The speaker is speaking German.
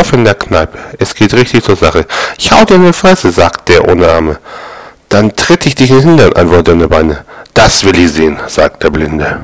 Stoff in der Kneipe. Es geht richtig zur Sache. Ich hau dir in die Fresse, sagt der ohne Arme. Dann tritt ich dich in den Hintern, antwortet der Beine. Das will ich sehen, sagt der Blinde.